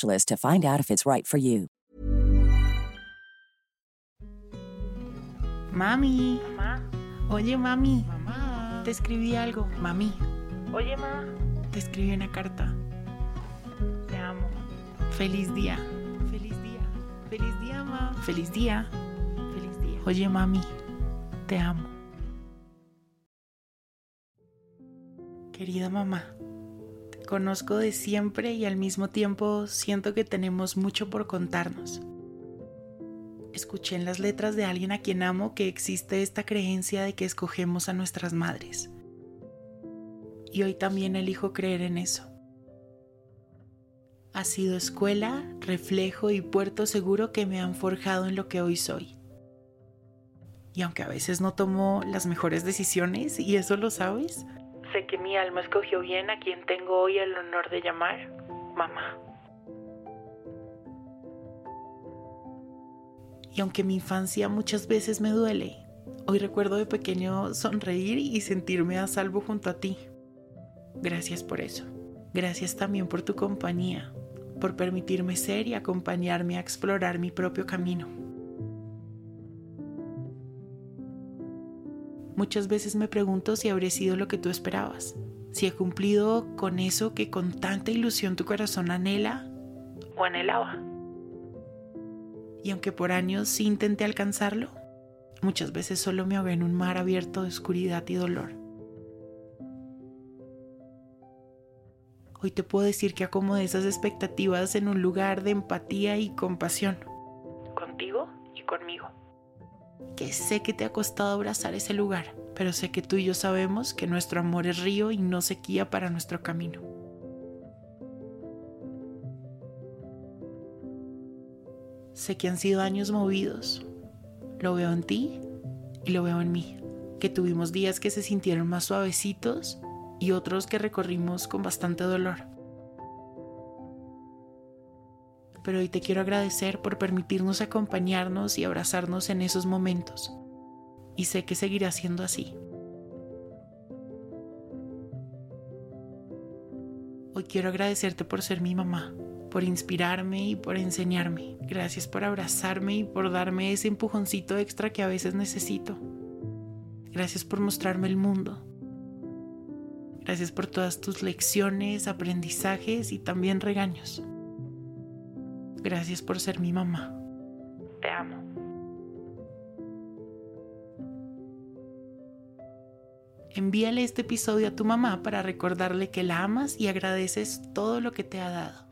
to find out if it's right for you. Mami. Mamá, Oye, mami. mamá. Te escribí algo. Mami. Oye, ma, Te escribí una carta. te amo. Feliz día. Feliz día. Feliz día, ma. Feliz día. Feliz día. Oye, mami. Te amo. Querida mamá. Conozco de siempre y al mismo tiempo siento que tenemos mucho por contarnos. Escuché en las letras de alguien a quien amo que existe esta creencia de que escogemos a nuestras madres. Y hoy también elijo creer en eso. Ha sido escuela, reflejo y puerto seguro que me han forjado en lo que hoy soy. Y aunque a veces no tomo las mejores decisiones, y eso lo sabes, Sé que mi alma escogió bien a quien tengo hoy el honor de llamar mamá. y aunque mi infancia muchas veces me duele, hoy recuerdo de pequeño sonreír y sentirme a salvo junto a ti. Gracias por eso. Gracias también por tu compañía, por permitirme ser y acompañarme a explorar mi propio camino. Muchas veces me pregunto si habré sido lo que tú esperabas, si he cumplido con eso que con tanta ilusión tu corazón anhela O anhelaba. y aunque por años intenté alcanzarlo, muchas veces solo me ahogué en un mar abierto de oscuridad y dolor. Hoy te puedo decir que acomodé esas expectativas en un lugar de empatía y compasión, Contigo y conmigo. Que sé que te ha costado abrazar ese lugar, pero sé que tú y yo sabemos que nuestro amor es río y no sequía para nuestro camino. Sé que han sido años movidos. Lo veo en ti y lo veo en mí. Que tuvimos días que se sintieron más suavecitos y otros que recorrimos con bastante dolor. Pero hoy te quiero agradecer por permitirnos acompañarnos y abrazarnos en esos momentos. Y sé que seguirá siendo así. Hoy quiero agradecerte por ser mi mamá, por inspirarme y por enseñarme. Gracias por abrazarme y por darme ese empujoncito extra que a veces necesito. Gracias por mostrarme el mundo. Gracias por todas tus lecciones, aprendizajes y también regaños. Gracias por ser mi mamá. Te amo. Envíale este episodio a tu mamá para recordarle que la amas y agradeces todo lo que te ha dado.